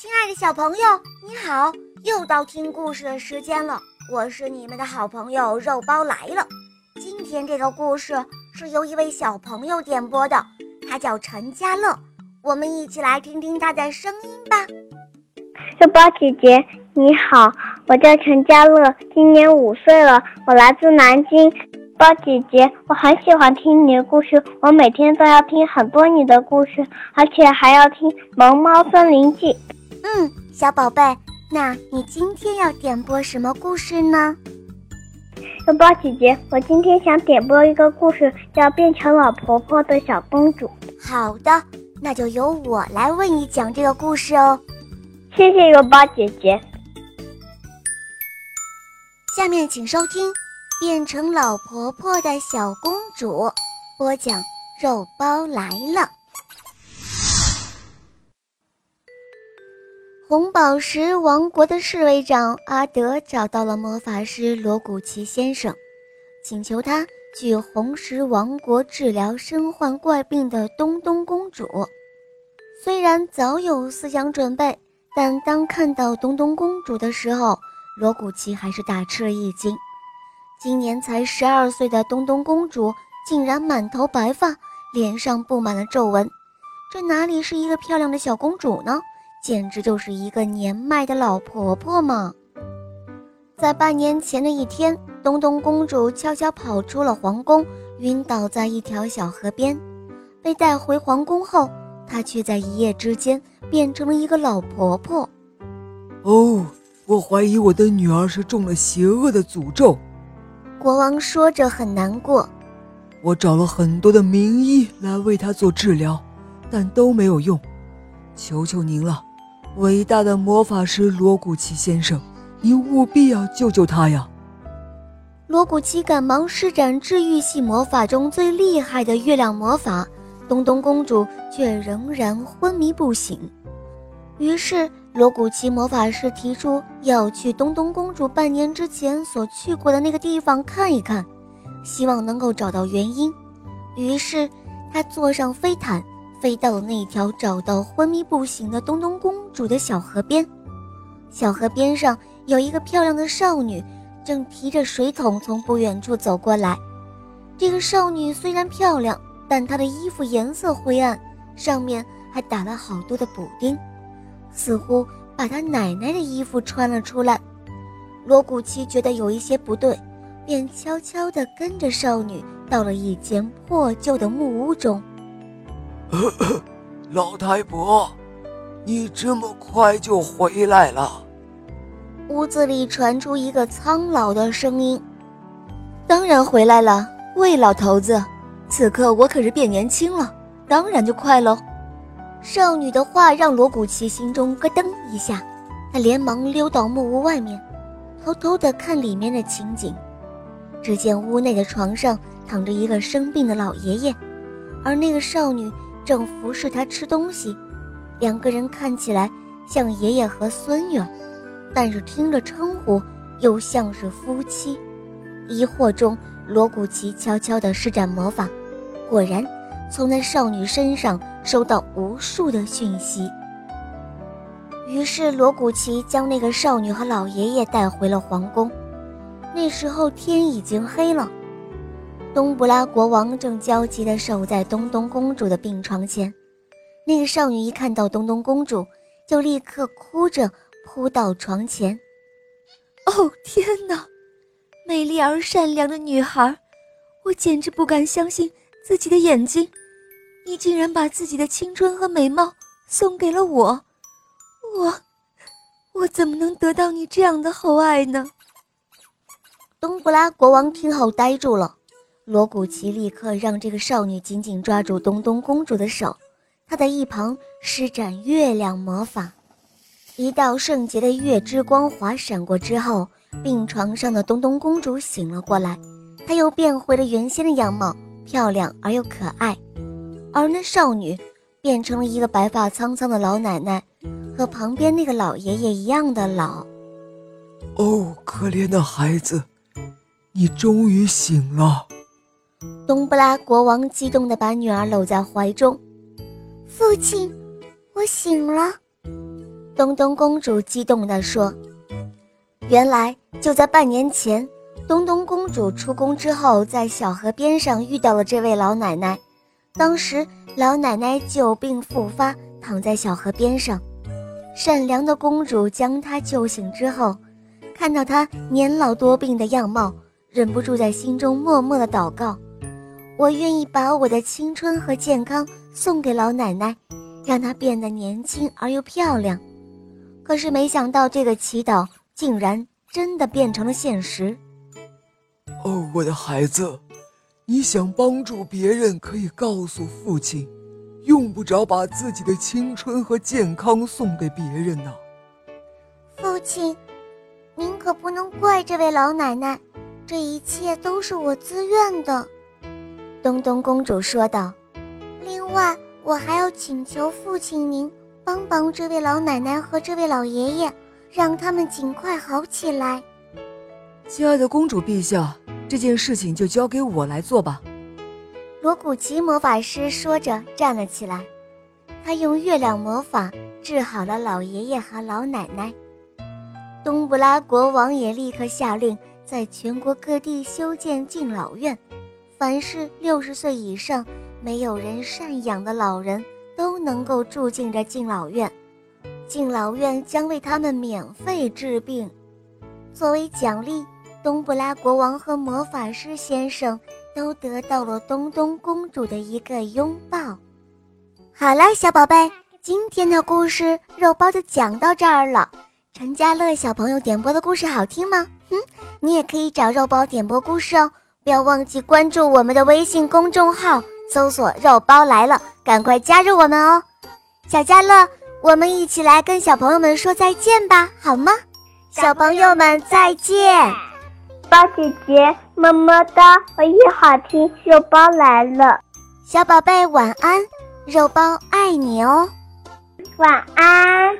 亲爱的小朋友，你好！又到听故事的时间了，我是你们的好朋友肉包来了。今天这个故事是由一位小朋友点播的，他叫陈家乐，我们一起来听听他的声音吧。肉包姐姐你好，我叫陈家乐，今年五岁了，我来自南京。包姐姐，我很喜欢听你的故事，我每天都要听很多你的故事，而且还要听《萌猫森林记》。嗯，小宝贝，那你今天要点播什么故事呢？肉包姐姐，我今天想点播一个故事，叫《变成老婆婆的小公主》。好的，那就由我来为你讲这个故事哦。谢谢肉包姐姐。下面请收听。变成老婆婆的小公主，播讲肉包来了。红宝石王国的侍卫长阿德找到了魔法师罗古奇先生，请求他去红石王国治疗身患怪病的东东公主。虽然早有思想准备，但当看到东东公主的时候，罗古奇还是大吃了一惊。今年才十二岁的东东公主，竟然满头白发，脸上布满了皱纹，这哪里是一个漂亮的小公主呢？简直就是一个年迈的老婆婆嘛！在半年前的一天，东东公主悄悄跑出了皇宫，晕倒在一条小河边。被带回皇宫后，她却在一夜之间变成了一个老婆婆。哦，我怀疑我的女儿是中了邪恶的诅咒。国王说着很难过，我找了很多的名医来为她做治疗，但都没有用。求求您了，伟大的魔法师罗古奇先生，您务必要救救他呀！罗古奇赶忙施展治愈系魔法中最厉害的月亮魔法，东东公主却仍然昏迷不醒。于是。罗古奇魔法师提出要去东东公主半年之前所去过的那个地方看一看，希望能够找到原因。于是他坐上飞毯，飞到了那条找到昏迷不醒的东东公主的小河边。小河边上有一个漂亮的少女，正提着水桶从不远处走过来。这个少女虽然漂亮，但她的衣服颜色灰暗，上面还打了好多的补丁。似乎把她奶奶的衣服穿了出来，罗古奇觉得有一些不对，便悄悄地跟着少女到了一间破旧的木屋中。老太婆，你这么快就回来了？屋子里传出一个苍老的声音：“当然回来了，魏老头子，此刻我可是变年轻了，当然就快喽。”少女的话让罗古奇心中咯噔一下，他连忙溜到木屋外面，偷偷地看里面的情景。只见屋内的床上躺着一个生病的老爷爷，而那个少女正服侍他吃东西。两个人看起来像爷爷和孙女，但是听着称呼又像是夫妻。疑惑中，罗古奇悄悄地施展魔法，果然。从那少女身上收到无数的讯息，于是罗古奇将那个少女和老爷爷带回了皇宫。那时候天已经黑了，东布拉国王正焦急地守在东东公主的病床前。那个少女一看到东东公主，就立刻哭着扑到床前。哦天哪，美丽而善良的女孩，我简直不敢相信自己的眼睛。你竟然把自己的青春和美貌送给了我，我，我怎么能得到你这样的厚爱呢？东布拉国王听后呆住了。罗古奇立刻让这个少女紧紧抓住东东公主的手，他在一旁施展月亮魔法，一道圣洁的月之光华闪过之后，病床上的东东公主醒了过来，她又变回了原先的样貌，漂亮而又可爱。而那少女变成了一个白发苍苍的老奶奶，和旁边那个老爷爷一样的老。哦，可怜的孩子，你终于醒了！东布拉国王激动地把女儿搂在怀中。父亲，我醒了。东东公主激动地说：“原来就在半年前，东东公主出宫之后，在小河边上遇到了这位老奶奶。当时老奶奶久病复发，躺在小河边上。善良的公主将她救醒之后，看到她年老多病的样貌，忍不住在心中默默的祷告：我愿意把我的青春和健康送给老奶奶，让她变得年轻而又漂亮。”可是没想到，这个祈祷竟然真的变成了现实。哦，我的孩子，你想帮助别人，可以告诉父亲，用不着把自己的青春和健康送给别人呢。父亲，您可不能怪这位老奶奶，这一切都是我自愿的。”东东公主说道。“另外，我还要请求父亲您。”帮帮这位老奶奶和这位老爷爷，让他们尽快好起来。亲爱的公主陛下，这件事情就交给我来做吧。罗古奇魔法师说着站了起来，他用月亮魔法治好了老爷爷和老奶奶。东布拉国王也立刻下令，在全国各地修建敬老院，凡是六十岁以上没有人赡养的老人。都能够住进这敬老院，敬老院将为他们免费治病。作为奖励，东布拉国王和魔法师先生都得到了东东公主的一个拥抱。好了，小宝贝，今天的故事肉包就讲到这儿了。陈家乐小朋友点播的故事好听吗？嗯，你也可以找肉包点播故事哦，不要忘记关注我们的微信公众号。搜索“肉包来了”，赶快加入我们哦！小家乐，我们一起来跟小朋友们说再见吧，好吗？小朋友们再见！包姐姐么么哒，我也好听，肉包来了。小宝贝晚安，肉包爱你哦，晚安。